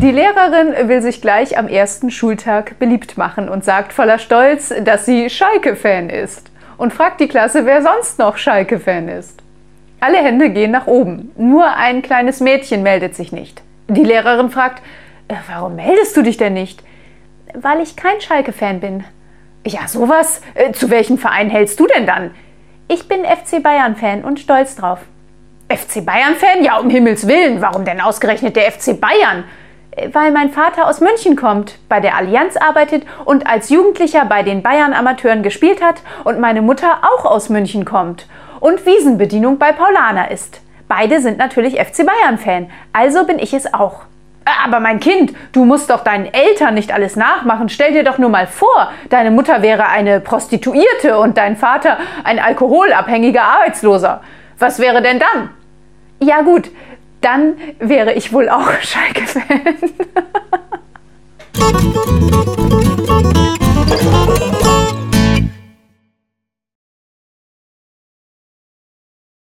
Die Lehrerin will sich gleich am ersten Schultag beliebt machen und sagt voller Stolz, dass sie Schalke-Fan ist. Und fragt die Klasse, wer sonst noch Schalke-Fan ist. Alle Hände gehen nach oben. Nur ein kleines Mädchen meldet sich nicht. Die Lehrerin fragt, äh, warum meldest du dich denn nicht? Weil ich kein Schalke-Fan bin. Ja, sowas? Äh, zu welchem Verein hältst du denn dann? Ich bin FC Bayern-Fan und stolz drauf. FC Bayern-Fan? Ja, um Himmels Willen. Warum denn ausgerechnet der FC Bayern? weil mein Vater aus München kommt, bei der Allianz arbeitet und als Jugendlicher bei den Bayern-Amateuren gespielt hat und meine Mutter auch aus München kommt und Wiesenbedienung bei Paulaner ist. Beide sind natürlich FC Bayern-Fan, also bin ich es auch. Aber mein Kind, du musst doch deinen Eltern nicht alles nachmachen. Stell dir doch nur mal vor, deine Mutter wäre eine Prostituierte und dein Vater ein alkoholabhängiger Arbeitsloser. Was wäre denn dann? Ja gut, dann wäre ich wohl auch Schalke-Fan.